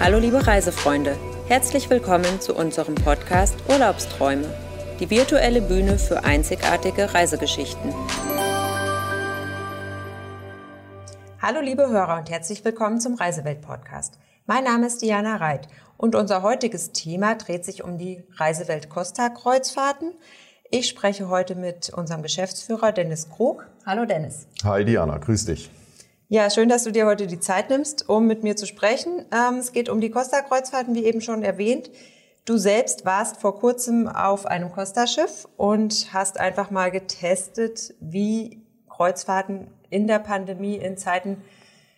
Hallo liebe Reisefreunde, herzlich willkommen zu unserem Podcast Urlaubsträume, die virtuelle Bühne für einzigartige Reisegeschichten. Hallo liebe Hörer und herzlich willkommen zum Reisewelt-Podcast. Mein Name ist Diana Reit und unser heutiges Thema dreht sich um die Reisewelt Costa Kreuzfahrten. Ich spreche heute mit unserem Geschäftsführer Dennis Krug. Hallo Dennis. Hi Diana, grüß dich. Ja, schön, dass du dir heute die Zeit nimmst, um mit mir zu sprechen. Ähm, es geht um die Costa-Kreuzfahrten, wie eben schon erwähnt. Du selbst warst vor kurzem auf einem Costa-Schiff und hast einfach mal getestet, wie Kreuzfahrten in der Pandemie in Zeiten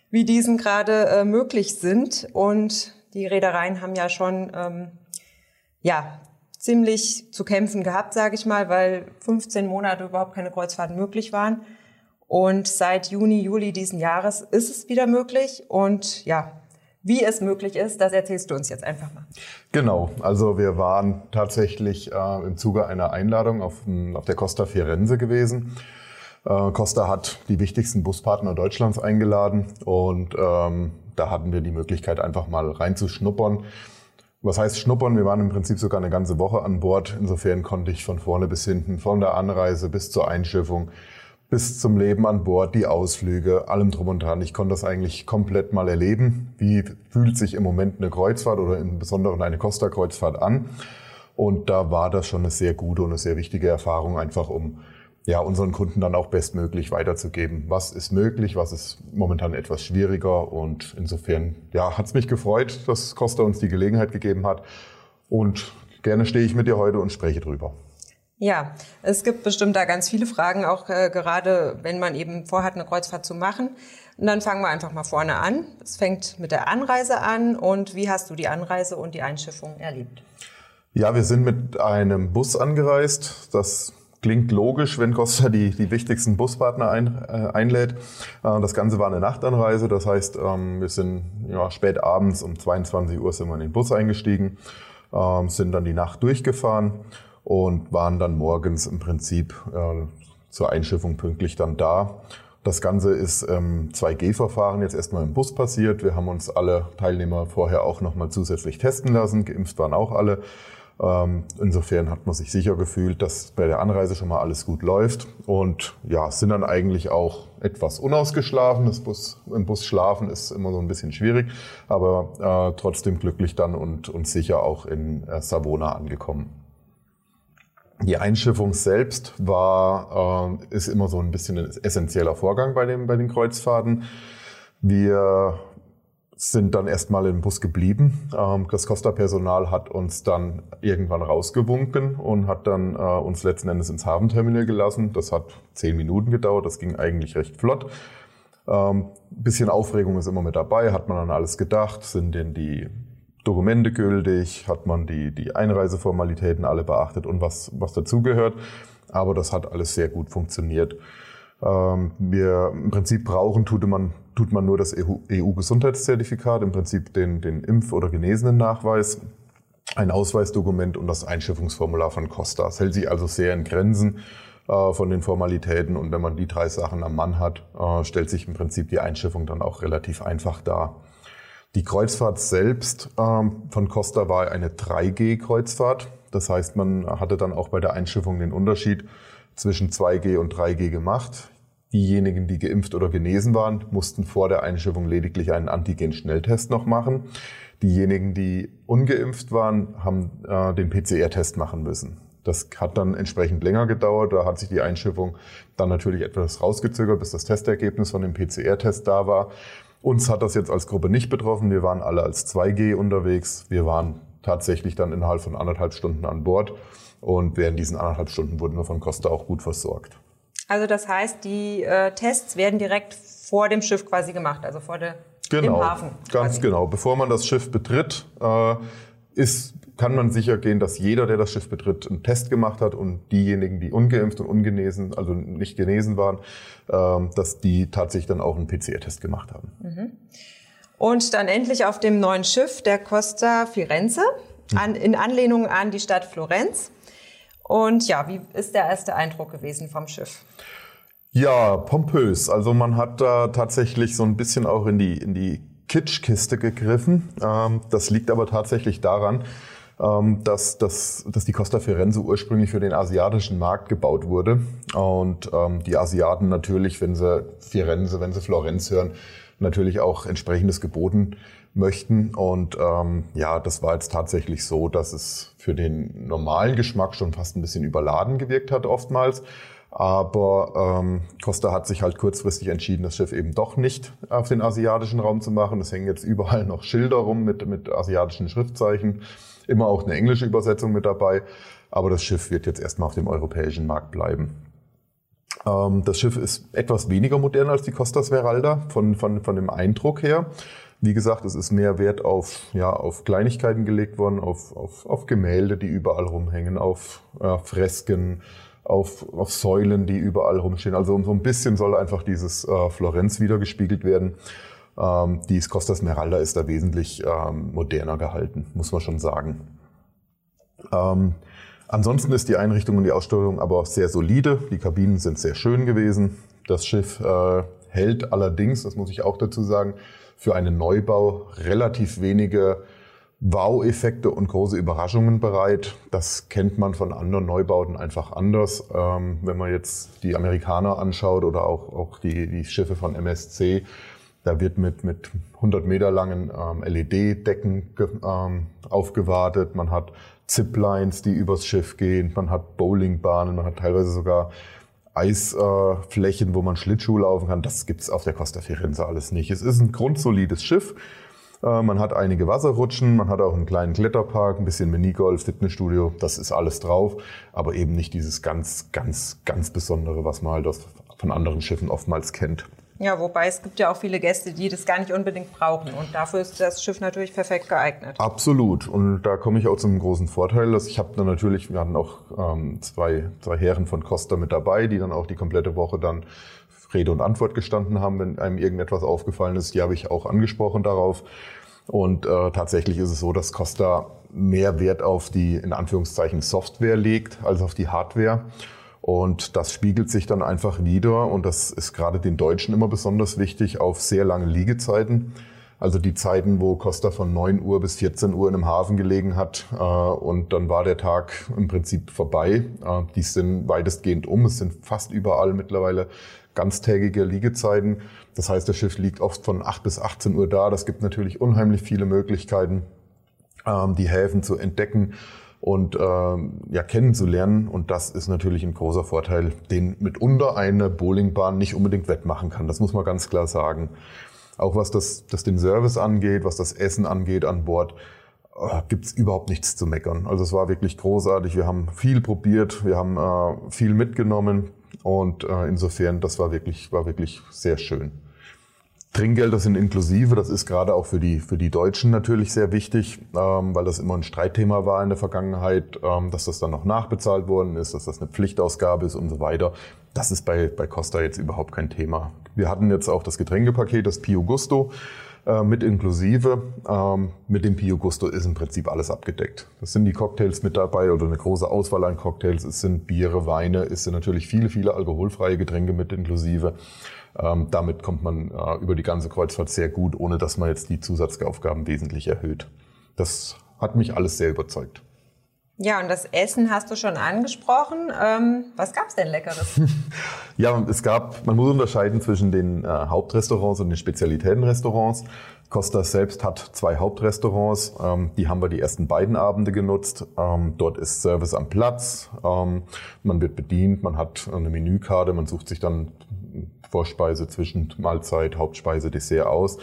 wie diesen gerade äh, möglich sind. Und die Reedereien haben ja schon ähm, ja ziemlich zu kämpfen gehabt, sage ich mal, weil 15 Monate überhaupt keine Kreuzfahrten möglich waren. Und seit Juni, Juli diesen Jahres ist es wieder möglich. Und ja, wie es möglich ist, das erzählst du uns jetzt einfach mal. Genau, also wir waren tatsächlich äh, im Zuge einer Einladung auf, auf der Costa Firenze gewesen. Äh, Costa hat die wichtigsten Buspartner Deutschlands eingeladen und ähm, da hatten wir die Möglichkeit, einfach mal reinzuschnuppern. Was heißt schnuppern? Wir waren im Prinzip sogar eine ganze Woche an Bord. Insofern konnte ich von vorne bis hinten, von der Anreise bis zur Einschiffung, bis zum Leben an Bord, die Ausflüge, allem drum und dran. Ich konnte das eigentlich komplett mal erleben. Wie fühlt sich im Moment eine Kreuzfahrt oder im Besonderen eine Costa-Kreuzfahrt an? Und da war das schon eine sehr gute und eine sehr wichtige Erfahrung, einfach um ja, unseren Kunden dann auch bestmöglich weiterzugeben. Was ist möglich, was ist momentan etwas schwieriger und insofern, ja, hat es mich gefreut, dass Costa uns die Gelegenheit gegeben hat und gerne stehe ich mit dir heute und spreche drüber. Ja, es gibt bestimmt da ganz viele Fragen, auch äh, gerade wenn man eben vorhat, eine Kreuzfahrt zu machen. Und dann fangen wir einfach mal vorne an. Es fängt mit der Anreise an. Und wie hast du die Anreise und die Einschiffung erlebt? Ja, wir sind mit einem Bus angereist. Das klingt logisch, wenn Costa die, die wichtigsten Buspartner ein, äh, einlädt. Äh, das Ganze war eine Nachtanreise. Das heißt, ähm, wir sind ja, spät abends um 22 Uhr sind wir in den Bus eingestiegen, ähm, sind dann die Nacht durchgefahren und waren dann morgens im Prinzip äh, zur Einschiffung pünktlich dann da. Das Ganze ist ähm, 2G-Verfahren jetzt erstmal im Bus passiert. Wir haben uns alle Teilnehmer vorher auch nochmal zusätzlich testen lassen. Geimpft waren auch alle. Ähm, insofern hat man sich sicher gefühlt, dass bei der Anreise schon mal alles gut läuft. Und ja, sind dann eigentlich auch etwas unausgeschlafen. Das Bus, Im Bus schlafen ist immer so ein bisschen schwierig, aber äh, trotzdem glücklich dann und, und sicher auch in äh, Savona angekommen. Die Einschiffung selbst war, äh, ist immer so ein bisschen ein essentieller Vorgang bei, dem, bei den Kreuzfahrten. Wir sind dann erstmal im Bus geblieben. Ähm, das Costa-Personal hat uns dann irgendwann rausgewunken und hat dann äh, uns letzten Endes ins Hafenterminal gelassen. Das hat zehn Minuten gedauert, das ging eigentlich recht flott. Ähm, bisschen Aufregung ist immer mit dabei, hat man an alles gedacht, sind denn die Dokumente gültig, hat man die, die Einreiseformalitäten alle beachtet und was, was dazugehört. Aber das hat alles sehr gut funktioniert. Ähm, wir im Prinzip brauchen, tut man, tut man nur das EU-Gesundheitszertifikat, e im Prinzip den, den Impf- oder Genesenen-Nachweis, ein Ausweisdokument und das Einschiffungsformular von Costa. Es hält sich also sehr in Grenzen äh, von den Formalitäten und wenn man die drei Sachen am Mann hat, äh, stellt sich im Prinzip die Einschiffung dann auch relativ einfach dar. Die Kreuzfahrt selbst ähm, von Costa war eine 3G-Kreuzfahrt. Das heißt, man hatte dann auch bei der Einschiffung den Unterschied zwischen 2G und 3G gemacht. Diejenigen, die geimpft oder genesen waren, mussten vor der Einschiffung lediglich einen Antigen-Schnelltest noch machen. Diejenigen, die ungeimpft waren, haben äh, den PCR-Test machen müssen. Das hat dann entsprechend länger gedauert. Da hat sich die Einschiffung dann natürlich etwas rausgezögert, bis das Testergebnis von dem PCR-Test da war. Uns hat das jetzt als Gruppe nicht betroffen. Wir waren alle als 2G unterwegs. Wir waren tatsächlich dann innerhalb von anderthalb Stunden an Bord. Und während diesen anderthalb Stunden wurden wir von Costa auch gut versorgt. Also das heißt, die äh, Tests werden direkt vor dem Schiff quasi gemacht, also vor der genau, im Hafen. Ganz genau. Bevor man das Schiff betritt, äh, ist kann man sicher gehen, dass jeder, der das Schiff betritt, einen Test gemacht hat und diejenigen, die ungeimpft und ungenesen, also nicht genesen waren, ähm, dass die tatsächlich dann auch einen PCR-Test gemacht haben. Mhm. Und dann endlich auf dem neuen Schiff der Costa Firenze, an, in Anlehnung an die Stadt Florenz. Und ja, wie ist der erste Eindruck gewesen vom Schiff? Ja, pompös. Also man hat da tatsächlich so ein bisschen auch in die, in die Kitschkiste gegriffen. Ähm, das liegt aber tatsächlich daran, dass, dass, dass die Costa Firenze ursprünglich für den asiatischen Markt gebaut wurde. Und ähm, die Asiaten natürlich, wenn sie Firenze, wenn sie Florenz hören, natürlich auch entsprechendes geboten möchten. Und ähm, ja, das war jetzt tatsächlich so, dass es für den normalen Geschmack schon fast ein bisschen überladen gewirkt hat oftmals. Aber ähm, Costa hat sich halt kurzfristig entschieden, das Schiff eben doch nicht auf den asiatischen Raum zu machen. Es hängen jetzt überall noch Schilder rum mit, mit asiatischen Schriftzeichen. Immer auch eine englische Übersetzung mit dabei. Aber das Schiff wird jetzt erstmal auf dem europäischen Markt bleiben. Ähm, das Schiff ist etwas weniger modern als die Costa Smeralda von, von, von dem Eindruck her. Wie gesagt, es ist mehr Wert auf, ja, auf Kleinigkeiten gelegt worden, auf, auf, auf Gemälde, die überall rumhängen, auf äh, Fresken, auf, auf Säulen, die überall rumstehen. Also so ein bisschen soll einfach dieses äh, Florenz wiedergespiegelt werden. Ähm, die Costa Smeralda ist da wesentlich ähm, moderner gehalten, muss man schon sagen. Ähm, ansonsten ist die Einrichtung und die Ausstattung aber sehr solide. Die Kabinen sind sehr schön gewesen. Das Schiff äh, hält allerdings, das muss ich auch dazu sagen, für einen Neubau relativ wenige Wow-Effekte und große Überraschungen bereit. Das kennt man von anderen Neubauten einfach anders. Ähm, wenn man jetzt die Amerikaner anschaut oder auch, auch die, die Schiffe von MSC, da wird mit, mit 100 Meter langen ähm, LED-Decken ähm, aufgewartet. Man hat Ziplines, die übers Schiff gehen. Man hat Bowlingbahnen. Man hat teilweise sogar Eisflächen, äh, wo man Schlittschuh laufen kann. Das gibt's auf der Costa Firenze alles nicht. Es ist ein grundsolides Schiff. Äh, man hat einige Wasserrutschen, man hat auch einen kleinen Kletterpark, ein bisschen Minigolf, Fitnessstudio, das ist alles drauf, aber eben nicht dieses ganz, ganz, ganz Besondere, was man halt von anderen Schiffen oftmals kennt. Ja, wobei es gibt ja auch viele Gäste, die das gar nicht unbedingt brauchen. Und dafür ist das Schiff natürlich perfekt geeignet. Absolut. Und da komme ich auch zum großen Vorteil, dass ich habe dann natürlich, wir hatten auch ähm, zwei, zwei Herren von Costa mit dabei, die dann auch die komplette Woche dann Rede und Antwort gestanden haben, wenn einem irgendetwas aufgefallen ist. Die habe ich auch angesprochen darauf. Und äh, tatsächlich ist es so, dass Costa mehr Wert auf die in Anführungszeichen Software legt als auf die Hardware. Und das spiegelt sich dann einfach wieder, und das ist gerade den Deutschen immer besonders wichtig, auf sehr lange Liegezeiten. Also die Zeiten, wo Costa von 9 Uhr bis 14 Uhr in einem Hafen gelegen hat äh, und dann war der Tag im Prinzip vorbei. Äh, die sind weitestgehend um. Es sind fast überall mittlerweile ganztägige Liegezeiten. Das heißt, das Schiff liegt oft von 8 bis 18 Uhr da. Das gibt natürlich unheimlich viele Möglichkeiten, ähm, die Häfen zu entdecken und ähm, ja, kennenzulernen. Und das ist natürlich ein großer Vorteil, den mitunter eine Bowlingbahn nicht unbedingt wettmachen kann. Das muss man ganz klar sagen. Auch was das, das den Service angeht, was das Essen angeht an Bord, äh, gibt's überhaupt nichts zu meckern. Also es war wirklich großartig. Wir haben viel probiert, wir haben äh, viel mitgenommen. Und äh, insofern, das war wirklich, war wirklich sehr schön. Trinkgelder sind inklusive. Das ist gerade auch für die, für die Deutschen natürlich sehr wichtig, ähm, weil das immer ein Streitthema war in der Vergangenheit, ähm, dass das dann noch nachbezahlt worden ist, dass das eine Pflichtausgabe ist und so weiter. Das ist bei, bei Costa jetzt überhaupt kein Thema. Wir hatten jetzt auch das Getränkepaket, das Pio Gusto äh, mit inklusive. Ähm, mit dem Pio Gusto ist im Prinzip alles abgedeckt. Das sind die Cocktails mit dabei oder eine große Auswahl an Cocktails. Es sind Biere, Weine, es sind natürlich viele, viele alkoholfreie Getränke mit inklusive. Ähm, damit kommt man äh, über die ganze Kreuzfahrt sehr gut, ohne dass man jetzt die Zusatzaufgaben wesentlich erhöht. Das hat mich alles sehr überzeugt. Ja, und das Essen hast du schon angesprochen. Ähm, was gab's denn Leckeres? ja, es gab, man muss unterscheiden zwischen den äh, Hauptrestaurants und den Spezialitätenrestaurants. Costa selbst hat zwei Hauptrestaurants. Ähm, die haben wir die ersten beiden Abende genutzt. Ähm, dort ist Service am Platz. Ähm, man wird bedient, man hat eine Menükarte, man sucht sich dann Vorspeise, Zwischenmahlzeit, Hauptspeise, Dessert aus,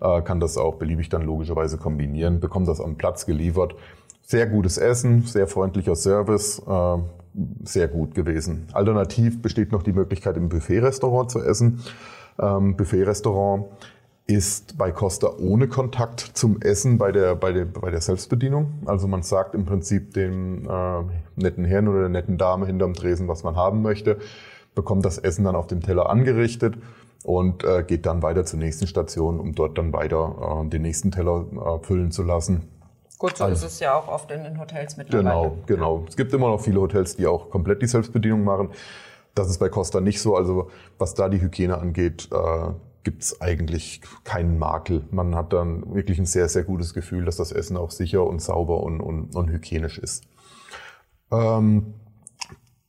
äh, kann das auch beliebig dann logischerweise kombinieren, bekommt das am Platz geliefert. Sehr gutes Essen, sehr freundlicher Service, äh, sehr gut gewesen. Alternativ besteht noch die Möglichkeit, im Buffet-Restaurant zu essen. Ähm, Buffet-Restaurant ist bei Costa ohne Kontakt zum Essen bei der, bei der, bei der Selbstbedienung. Also man sagt im Prinzip dem äh, netten Herrn oder der netten Dame hinterm Tresen, was man haben möchte bekommt das Essen dann auf dem Teller angerichtet und äh, geht dann weiter zur nächsten Station, um dort dann weiter äh, den nächsten Teller äh, füllen zu lassen. Gut, so also, ist es ja auch oft in den Hotels mittlerweile. Genau, genau. Es gibt immer noch viele Hotels, die auch komplett die Selbstbedienung machen. Das ist bei Costa nicht so. Also was da die Hygiene angeht, äh, gibt es eigentlich keinen Makel. Man hat dann wirklich ein sehr, sehr gutes Gefühl, dass das Essen auch sicher und sauber und, und, und hygienisch ist. Ähm,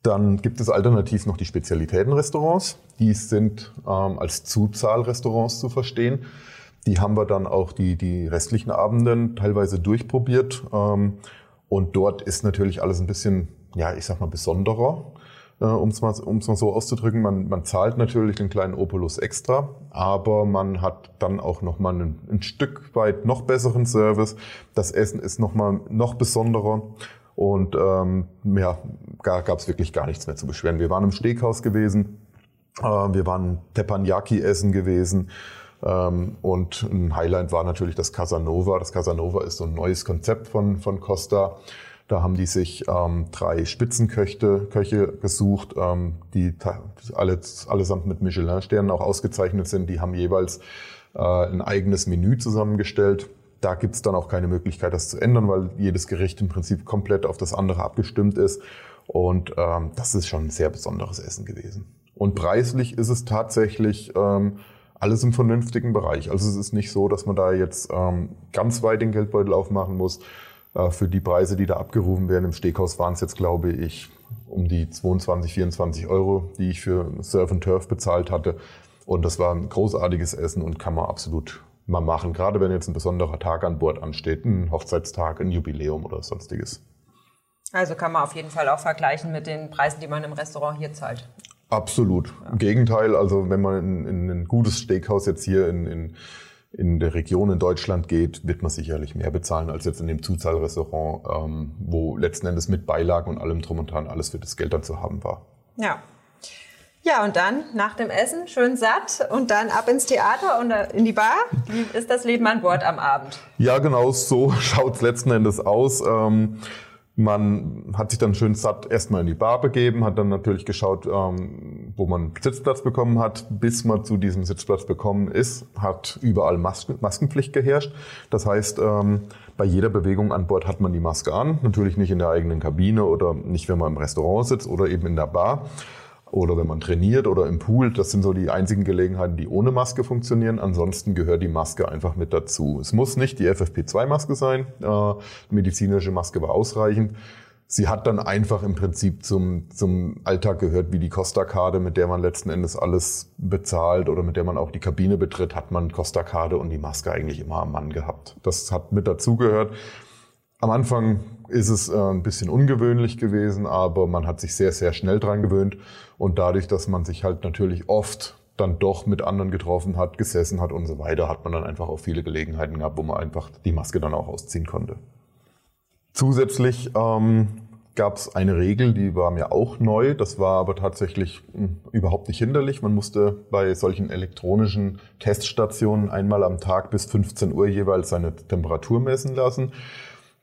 dann gibt es alternativ noch die Spezialitätenrestaurants. Die sind ähm, als Zuzahlrestaurants zu verstehen. Die haben wir dann auch die, die restlichen Abenden teilweise durchprobiert. Ähm, und dort ist natürlich alles ein bisschen, ja, ich sag mal, besonderer, äh, um es mal, mal so auszudrücken. Man, man zahlt natürlich den kleinen Opulus extra, aber man hat dann auch nochmal ein, ein Stück weit noch besseren Service. Das Essen ist nochmal noch besonderer. Und ähm, ja, gab es wirklich gar nichts mehr zu beschweren. Wir waren im Steakhaus gewesen, äh, wir waren Teppanyaki essen gewesen. Ähm, und ein Highlight war natürlich das Casanova. Das Casanova ist so ein neues Konzept von, von Costa. Da haben die sich ähm, drei Spitzenköche Köche gesucht, ähm, die alle, allesamt mit Michelin-Sternen auch ausgezeichnet sind. Die haben jeweils äh, ein eigenes Menü zusammengestellt da gibt es dann auch keine Möglichkeit, das zu ändern, weil jedes Gericht im Prinzip komplett auf das andere abgestimmt ist. Und ähm, das ist schon ein sehr besonderes Essen gewesen. Und preislich ist es tatsächlich ähm, alles im vernünftigen Bereich. Also es ist nicht so, dass man da jetzt ähm, ganz weit den Geldbeutel aufmachen muss. Äh, für die Preise, die da abgerufen werden im Steghaus, waren es jetzt, glaube ich, um die 22, 24 Euro, die ich für Surf and Turf bezahlt hatte. Und das war ein großartiges Essen und kann man absolut mal machen, gerade wenn jetzt ein besonderer Tag an Bord ansteht, ein Hochzeitstag, ein Jubiläum oder sonstiges. Also kann man auf jeden Fall auch vergleichen mit den Preisen, die man im Restaurant hier zahlt. Absolut. Ja. Im Gegenteil, also wenn man in, in ein gutes Steakhouse jetzt hier in, in, in der Region in Deutschland geht, wird man sicherlich mehr bezahlen als jetzt in dem Zuzahlrestaurant, ähm, wo letzten Endes mit Beilagen und allem drum und dran alles für das Geld dann zu haben war. Ja, ja, und dann nach dem Essen schön satt und dann ab ins Theater und in die Bar. Wie ist das Leben an Bord am Abend? Ja, genau so schaut's letzten Endes aus. Ähm, man hat sich dann schön satt erstmal in die Bar begeben, hat dann natürlich geschaut, ähm, wo man Sitzplatz bekommen hat. Bis man zu diesem Sitzplatz bekommen ist, hat überall Masken, Maskenpflicht geherrscht. Das heißt, ähm, bei jeder Bewegung an Bord hat man die Maske an. Natürlich nicht in der eigenen Kabine oder nicht, wenn man im Restaurant sitzt oder eben in der Bar oder wenn man trainiert oder im Pool. Das sind so die einzigen Gelegenheiten, die ohne Maske funktionieren. Ansonsten gehört die Maske einfach mit dazu. Es muss nicht die FFP2-Maske sein. Äh, medizinische Maske war ausreichend. Sie hat dann einfach im Prinzip zum, zum Alltag gehört, wie die Costa-Karte, mit der man letzten Endes alles bezahlt oder mit der man auch die Kabine betritt, hat man Costa-Karte und die Maske eigentlich immer am Mann gehabt. Das hat mit dazugehört. Am Anfang ist es äh, ein bisschen ungewöhnlich gewesen, aber man hat sich sehr, sehr schnell dran gewöhnt. Und dadurch, dass man sich halt natürlich oft dann doch mit anderen getroffen hat, gesessen hat und so weiter, hat man dann einfach auch viele Gelegenheiten gehabt, wo man einfach die Maske dann auch ausziehen konnte. Zusätzlich ähm, gab es eine Regel, die war mir auch neu. Das war aber tatsächlich mh, hm, überhaupt nicht hinderlich. Man musste bei solchen elektronischen Teststationen einmal am Tag bis 15 Uhr jeweils seine Temperatur messen lassen.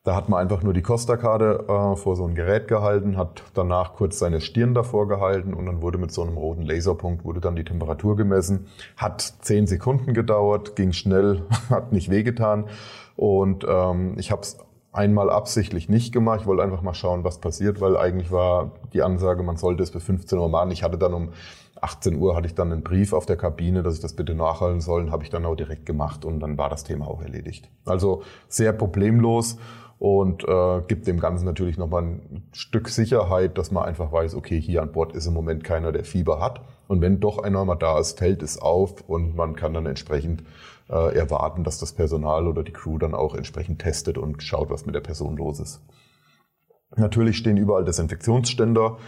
Da hat man einfach nur die Costa-Karte äh, vor so ein Gerät gehalten, hat danach kurz seine Stirn davor gehalten und dann wurde mit so einem roten Laserpunkt wurde dann die Temperatur gemessen. Hat zehn Sekunden gedauert, ging schnell, hat nicht wehgetan und ähm, ich habe es einmal absichtlich nicht gemacht. Ich wollte einfach mal schauen, was passiert, weil eigentlich war die Ansage, man sollte es bis 15 Uhr machen. Ich hatte dann um 18 Uhr hatte ich dann einen Brief auf der Kabine, dass ich das bitte nachhalten soll, habe ich dann auch direkt gemacht und dann war das Thema auch erledigt. Also sehr problemlos und äh, gibt dem Ganzen natürlich nochmal ein Stück Sicherheit, dass man einfach weiß, okay, hier an Bord ist im Moment keiner, der Fieber hat. Und wenn doch einer mal da ist, fällt es auf und man kann dann entsprechend äh, erwarten, dass das Personal oder die Crew dann auch entsprechend testet und schaut, was mit der Person los ist. Natürlich stehen überall Desinfektionsständer.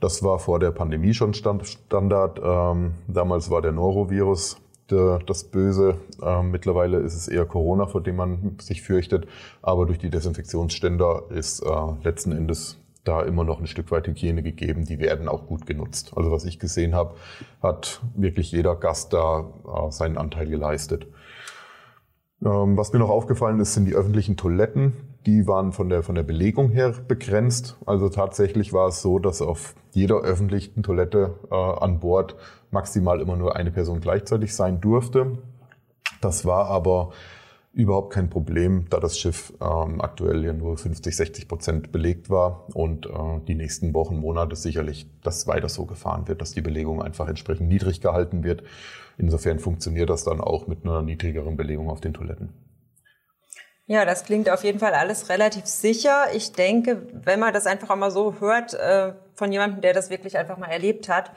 Das war vor der Pandemie schon Standard. Ähm, damals war der Norovirus der, das Böse. Ähm, mittlerweile ist es eher Corona, vor dem man sich fürchtet. Aber durch die Desinfektionsständer ist äh, letzten Endes da immer noch ein Stück weit Hygiene gegeben. Die werden auch gut genutzt. Also was ich gesehen habe, hat wirklich jeder Gast da äh, seinen Anteil geleistet. Ähm, was mir noch aufgefallen ist, sind die öffentlichen Toiletten. Die waren von der, von der Belegung her begrenzt. Also tatsächlich war es so, dass auf jeder öffentlichen Toilette äh, an Bord maximal immer nur eine Person gleichzeitig sein durfte. Das war aber überhaupt kein Problem, da das Schiff ähm, aktuell ja nur 50, 60 Prozent belegt war und äh, die nächsten Wochen, Monate sicherlich das weiter so gefahren wird, dass die Belegung einfach entsprechend niedrig gehalten wird. insofern funktioniert das dann auch mit einer niedrigeren Belegung auf den Toiletten. Ja, das klingt auf jeden Fall alles relativ sicher. Ich denke, wenn man das einfach auch mal so hört äh, von jemandem, der das wirklich einfach mal erlebt hat,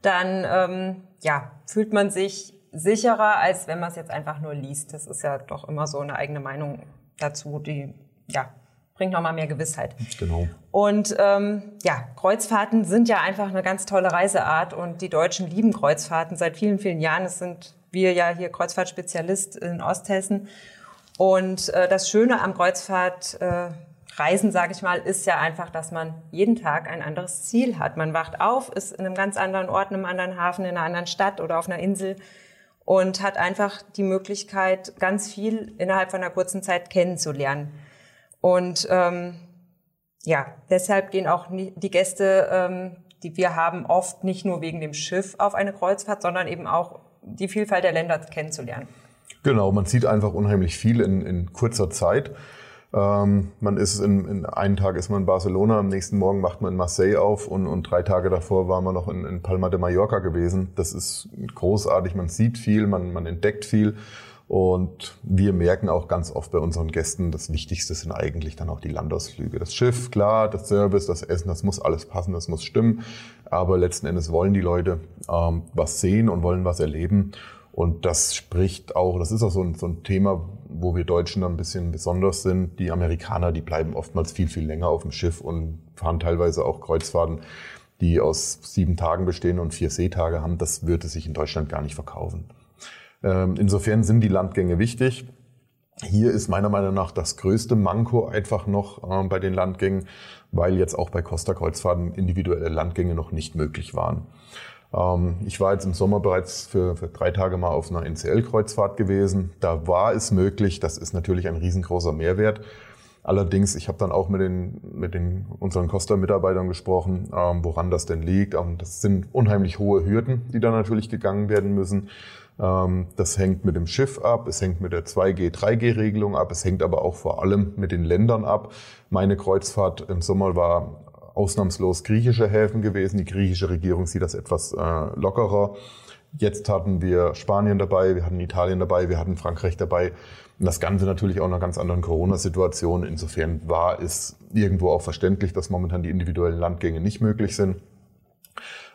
dann ähm, ja, fühlt man sich sicherer, als wenn man es jetzt einfach nur liest. Das ist ja doch immer so eine eigene Meinung dazu, die ja bringt nochmal mehr Gewissheit. Genau. Und ähm, ja, Kreuzfahrten sind ja einfach eine ganz tolle Reiseart und die Deutschen lieben Kreuzfahrten seit vielen, vielen Jahren. Es sind wir ja hier Kreuzfahrtspezialist in Osthessen und äh, das Schöne am Kreuzfahrtreisen, äh, sage ich mal, ist ja einfach, dass man jeden Tag ein anderes Ziel hat. Man wacht auf, ist in einem ganz anderen Ort, in einem anderen Hafen, in einer anderen Stadt oder auf einer Insel und hat einfach die Möglichkeit, ganz viel innerhalb von einer kurzen Zeit kennenzulernen. Und ähm, ja, deshalb gehen auch die Gäste, ähm, die wir haben, oft nicht nur wegen dem Schiff auf eine Kreuzfahrt, sondern eben auch die Vielfalt der Länder kennenzulernen. Genau, man sieht einfach unheimlich viel in, in kurzer Zeit. Ähm, man ist in, in einen Tag ist man in Barcelona, am nächsten Morgen macht man in Marseille auf und, und drei Tage davor war man noch in, in Palma de Mallorca gewesen. Das ist großartig, man sieht viel, man, man entdeckt viel und wir merken auch ganz oft bei unseren Gästen, das Wichtigste sind eigentlich dann auch die Landausflüge. Das Schiff, klar, das Service, das Essen, das muss alles passen, das muss stimmen. Aber letzten Endes wollen die Leute ähm, was sehen und wollen was erleben. Und das spricht auch, das ist auch so ein, so ein Thema, wo wir Deutschen ein bisschen besonders sind. Die Amerikaner, die bleiben oftmals viel, viel länger auf dem Schiff und fahren teilweise auch Kreuzfahrten, die aus sieben Tagen bestehen und vier Seetage haben. Das würde sich in Deutschland gar nicht verkaufen. Ähm, insofern sind die Landgänge wichtig. Hier ist meiner Meinung nach das größte Manko einfach noch äh, bei den Landgängen, weil jetzt auch bei Costa Kreuzfahrten individuelle Landgänge noch nicht möglich waren. Ähm, ich war jetzt im Sommer bereits für, für drei Tage mal auf einer NCL-Kreuzfahrt gewesen. Da war es möglich. Das ist natürlich ein riesengroßer Mehrwert. Allerdings, ich habe dann auch mit den, mit den unseren Costa-Mitarbeitern gesprochen, ähm, woran das denn liegt. Ähm, das sind unheimlich hohe Hürden, die da natürlich gegangen werden müssen. Das hängt mit dem Schiff ab, es hängt mit der 2G, 3G-Regelung ab, es hängt aber auch vor allem mit den Ländern ab. Meine Kreuzfahrt im Sommer war ausnahmslos griechische Häfen gewesen. Die griechische Regierung sieht das etwas äh, lockerer. Jetzt hatten wir Spanien dabei, wir hatten Italien dabei, wir hatten Frankreich dabei. Und das Ganze natürlich auch in einer ganz anderen Corona-Situation. Insofern war es irgendwo auch verständlich, dass momentan die individuellen Landgänge nicht möglich sind.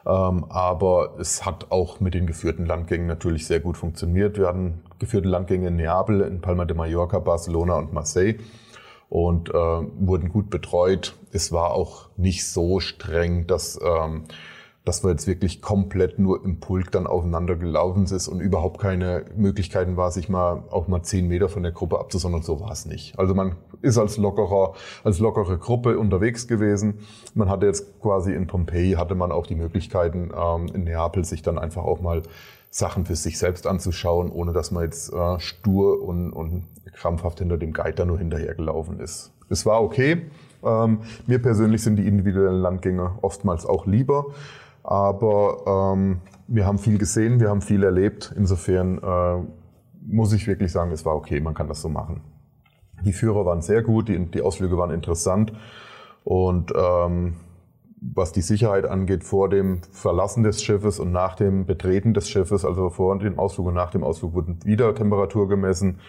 Ähm, aber es hat auch mit den geführten Landgängen natürlich sehr gut funktioniert. Wir hatten geführte Landgänge in Neapel, in Palma de Mallorca, Barcelona und Marseille und äh, wurden gut betreut. Es war auch nicht so streng, dass, ähm, dass wir jetzt wirklich komplett nur im Pulk dann aufeinander gelaufen ist und überhaupt keine Möglichkeiten war, sich mal auch mal zehn Meter von der Gruppe abzusondern. So war es nicht. Also man ist als lockerer, als lockere Gruppe unterwegs gewesen. Man hatte jetzt quasi in Pompeji hatte man auch die Möglichkeiten, ähm, in Neapel sich dann einfach auch mal Sachen für sich selbst anzuschauen, ohne dass man jetzt äh, stur und, und krampfhaft hinter dem da nur hinterhergelaufen ist. Es war okay. Ähm, mir persönlich sind die individuellen Landgänge oftmals auch lieber, aber ähm, wir haben viel gesehen, wir haben viel erlebt. Insofern äh, muss ich wirklich sagen, es war okay, man kann das so machen. Die Führer waren sehr gut, die, die Ausflüge waren interessant und ähm, was die Sicherheit angeht, vor dem Verlassen des Schiffes und nach dem Betreten des Schiffes, also vor dem Ausflug und nach dem Ausflug, wurden wieder Temperatur gemessen.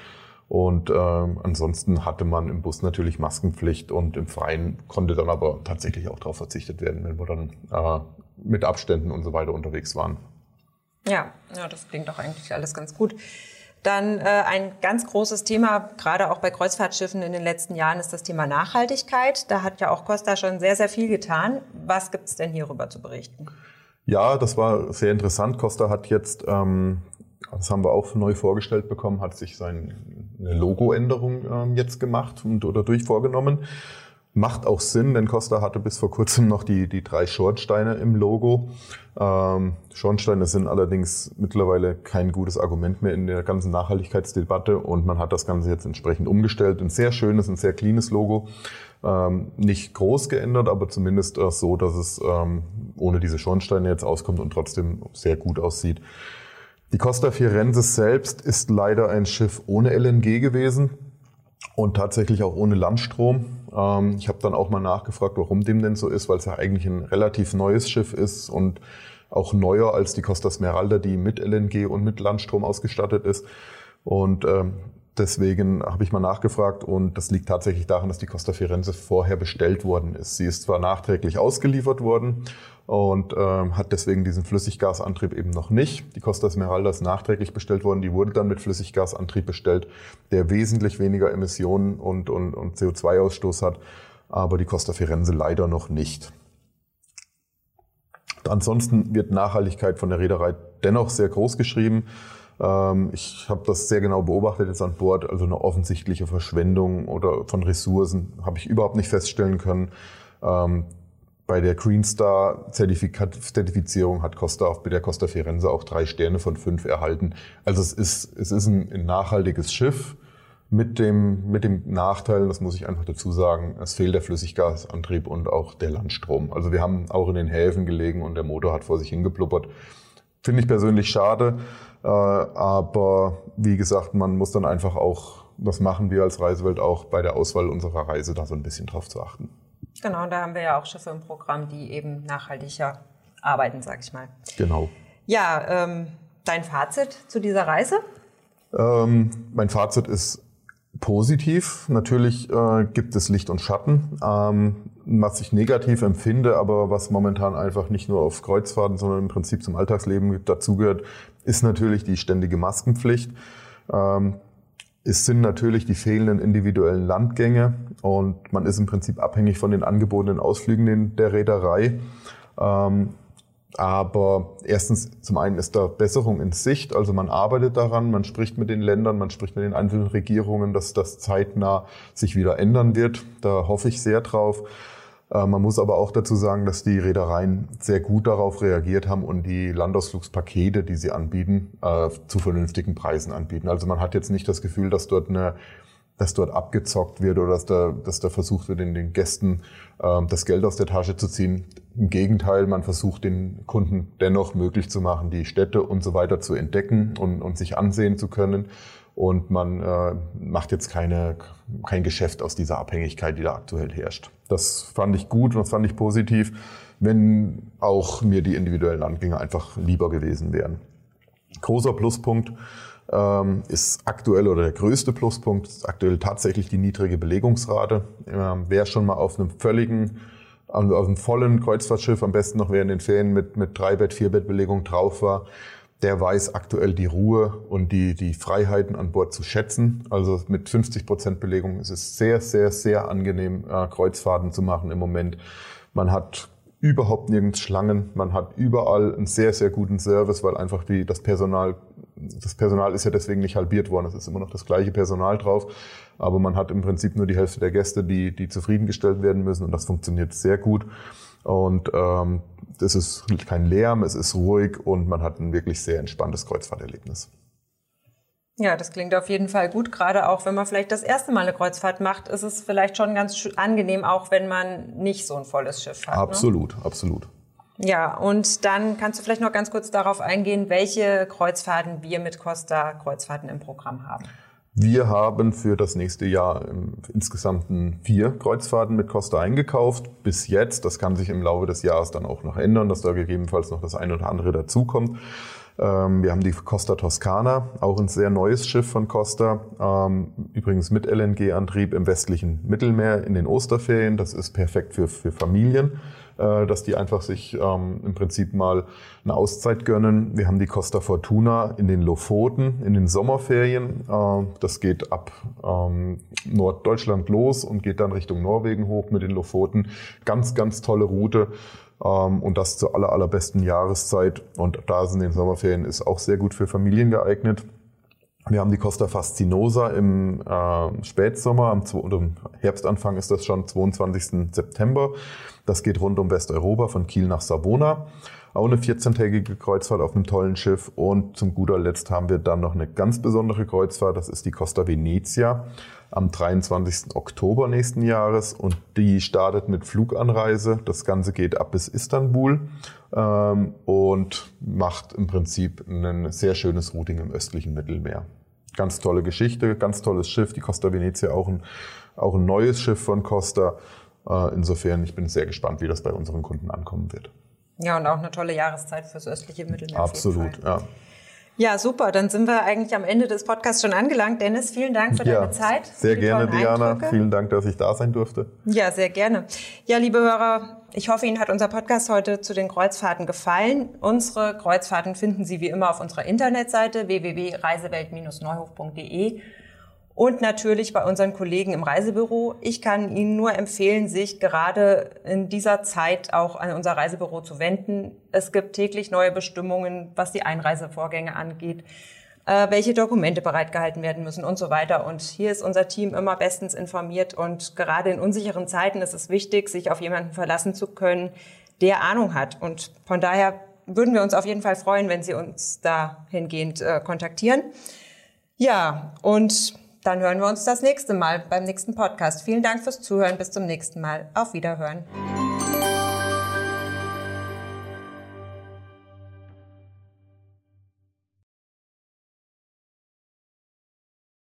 Und äh, ansonsten hatte man im Bus natürlich Maskenpflicht und im Freien konnte dann aber tatsächlich auch darauf verzichtet werden, wenn wir dann äh, mit Abständen und so weiter unterwegs waren. Ja, ja, das klingt doch eigentlich alles ganz gut. Dann äh, ein ganz großes Thema, gerade auch bei Kreuzfahrtschiffen in den letzten Jahren, ist das Thema Nachhaltigkeit. Da hat ja auch Costa schon sehr, sehr viel getan. Was gibt es denn hierüber zu berichten? Ja, das war sehr interessant. Costa hat jetzt, ähm, das haben wir auch neu vorgestellt bekommen, hat sich seine Logoänderung ähm, jetzt gemacht und oder durch vorgenommen. Macht auch Sinn, denn Costa hatte bis vor kurzem noch die, die drei Schornsteine im Logo. Ähm, Schornsteine sind allerdings mittlerweile kein gutes Argument mehr in der ganzen Nachhaltigkeitsdebatte und man hat das Ganze jetzt entsprechend umgestellt. Ein sehr schönes, ein sehr cleanes Logo. Ähm, nicht groß geändert, aber zumindest äh, so, dass es ähm, ohne diese Schornsteine jetzt auskommt und trotzdem sehr gut aussieht. Die Costa Firenze selbst ist leider ein Schiff ohne LNG gewesen und tatsächlich auch ohne Landstrom. Ähm, ich habe dann auch mal nachgefragt, warum dem denn so ist, weil es ja eigentlich ein relativ neues Schiff ist und auch neuer als die Costa Smeralda, die mit LNG und mit Landstrom ausgestattet ist. Und ähm, deswegen habe ich mal nachgefragt und das liegt tatsächlich daran, dass die Costa Firenze vorher bestellt worden ist. Sie ist zwar nachträglich ausgeliefert worden und ähm, hat deswegen diesen Flüssiggasantrieb eben noch nicht. Die Costa Smeralda ist nachträglich bestellt worden, die wurde dann mit Flüssiggasantrieb bestellt, der wesentlich weniger Emissionen und, und, und CO2-Ausstoß hat, aber die Costa Firenze leider noch nicht. Ansonsten wird Nachhaltigkeit von der Reederei dennoch sehr groß geschrieben. Ähm, ich habe das sehr genau beobachtet jetzt an Bord. Also eine offensichtliche Verschwendung oder von Ressourcen habe ich überhaupt nicht feststellen können. Bei der Green Star Zertifizierung hat Costa bei der Costa Firenze auch drei Sterne von fünf erhalten. Also es ist, es ist ein, ein nachhaltiges Schiff mit dem, mit dem Nachteil, das muss ich einfach dazu sagen, es fehlt der Flüssiggasantrieb und auch der Landstrom. Also wir haben auch in den Häfen gelegen und der Motor hat vor sich hingepluppert. Finde ich persönlich schade, äh, aber wie gesagt, man muss dann einfach auch, das machen wir als Reisewelt auch bei der Auswahl unserer Reise, da so ein bisschen drauf zu achten. Genau, da haben wir ja auch Schiffe im Programm, die eben nachhaltiger arbeiten, sag ich mal. Genau. Ja, ähm, dein Fazit zu dieser Reise? Ähm, mein Fazit ist positiv. Natürlich äh, gibt es Licht und Schatten, ähm, was ich negativ empfinde, aber was momentan einfach nicht nur auf Kreuzfahrten, sondern im Prinzip zum Alltagsleben dazugehört, ist natürlich die ständige Maskenpflicht. Ähm, es sind natürlich die fehlenden individuellen Landgänge und man ist im Prinzip abhängig von den angebotenen Ausflügen der Reederei. Ähm, aber erstens, zum einen ist da Besserung in Sicht, also man arbeitet daran, man spricht mit den Ländern, man spricht mit den einzelnen Regierungen, dass das zeitnah sich wieder ändern wird. Da hoffe ich sehr drauf. Äh, man muss aber auch dazu sagen, dass die Reedereien sehr gut darauf reagiert haben und die Landausflugspakete, die sie anbieten, äh, zu vernünftigen Preisen anbieten. Also man hat jetzt nicht das Gefühl, dass dort eine dass dort abgezockt wird oder dass da, dass da versucht wird, in den Gästen äh, das Geld aus der Tasche zu ziehen. Im Gegenteil, man versucht den Kunden dennoch möglich zu machen, die Städte und so weiter zu entdecken und, und sich ansehen zu können. Und man äh, macht jetzt keine, kein Geschäft aus dieser Abhängigkeit, die da aktuell herrscht. Das fand ich gut und das fand ich positiv, wenn auch mir die individuellen Landgänge einfach lieber gewesen wären. Großer Pluspunkt ähm, ist aktuell oder der größte Pluspunkt ist aktuell tatsächlich die niedrige Belegungsrate. Ähm, wer schon mal auf einem völligen, auf einem vollen Kreuzfahrtschiff, am besten noch während den Ferien mit, mit Drei-Bett, Vier-Bett-Belegung drauf war, der weiß aktuell die Ruhe und die, die Freiheiten an Bord zu schätzen. Also mit 50 Prozent Belegung ist es sehr, sehr, sehr angenehm, äh, Kreuzfahrten zu machen im Moment. Man hat überhaupt nirgends Schlangen. Man hat überall einen sehr, sehr guten Service, weil einfach die, das Personal, das Personal ist ja deswegen nicht halbiert worden. Es ist immer noch das gleiche Personal drauf. Aber man hat im Prinzip nur die Hälfte der Gäste, die, die zufriedengestellt werden müssen. Und das funktioniert sehr gut. Und ähm, es ist kein Lärm, es ist ruhig und man hat ein wirklich sehr entspanntes Kreuzfahrterlebnis. Ja, das klingt auf jeden Fall gut. Gerade auch, wenn man vielleicht das erste Mal eine Kreuzfahrt macht, ist es vielleicht schon ganz angenehm, auch wenn man nicht so ein volles Schiff hat. Ne? Absolut, ne? absolut. Ja, und dann kannst du vielleicht noch ganz kurz darauf eingehen, welche Kreuzfahrten wir mit Costa Kreuzfahrten im Programm haben. Wir haben für das nächste Jahr insgesamt vier Kreuzfahrten mit Costa eingekauft. Bis jetzt, das kann sich im Laufe des Jahres dann auch noch ändern, dass da gegebenenfalls noch das eine oder andere dazukommt. Ähm, wir haben die Costa Toscana, auch ein sehr neues Schiff von Costa, ähm, übrigens mit LNG-Antrieb im westlichen Mittelmeer in den Osterferien. Das ist perfekt für, für Familien. Äh, dass die einfach sich ähm, im Prinzip mal eine Auszeit gönnen. Wir haben die Costa Fortuna in den Lofoten in den Sommerferien. Äh, das geht ab Norddeutschland los und geht dann Richtung Norwegen hoch mit den Lofoten. Ganz, ganz tolle Route. Ähm, und das zur aller, allerbesten Jahreszeit. Und da sind den Sommerferien ist auch sehr gut für Familien geeignet. Wir haben die Costa Fascinosa im äh, Spätsommer, am, am Herbstanfang ist das schon, 22. September. Das geht rund um Westeuropa von Kiel nach Savona. Auch eine 14-tägige Kreuzfahrt auf einem tollen Schiff. Und zum guter Letzt haben wir dann noch eine ganz besondere Kreuzfahrt. Das ist die Costa Venezia am 23. Oktober nächsten Jahres. Und die startet mit Fluganreise. Das Ganze geht ab bis Istanbul ähm, und macht im Prinzip ein sehr schönes Routing im östlichen Mittelmeer. Ganz tolle Geschichte, ganz tolles Schiff. Die Costa Venezia auch ein, auch ein neues Schiff von Costa. Äh, insofern, ich bin sehr gespannt, wie das bei unseren Kunden ankommen wird. Ja, und auch eine tolle Jahreszeit fürs östliche Mittelmeer. Absolut, ja. Ja, super. Dann sind wir eigentlich am Ende des Podcasts schon angelangt. Dennis, vielen Dank für ja, deine Zeit. Sehr gerne, Diana. Eindrücke. Vielen Dank, dass ich da sein durfte. Ja, sehr gerne. Ja, liebe Hörer, ich hoffe, Ihnen hat unser Podcast heute zu den Kreuzfahrten gefallen. Unsere Kreuzfahrten finden Sie wie immer auf unserer Internetseite www.reisewelt-neuhof.de und natürlich bei unseren Kollegen im Reisebüro. Ich kann Ihnen nur empfehlen, sich gerade in dieser Zeit auch an unser Reisebüro zu wenden. Es gibt täglich neue Bestimmungen, was die Einreisevorgänge angeht, äh, welche Dokumente bereitgehalten werden müssen und so weiter. Und hier ist unser Team immer bestens informiert und gerade in unsicheren Zeiten ist es wichtig, sich auf jemanden verlassen zu können, der Ahnung hat. Und von daher würden wir uns auf jeden Fall freuen, wenn Sie uns dahingehend äh, kontaktieren. Ja, und dann hören wir uns das nächste Mal beim nächsten Podcast. Vielen Dank fürs Zuhören. Bis zum nächsten Mal. Auf Wiederhören.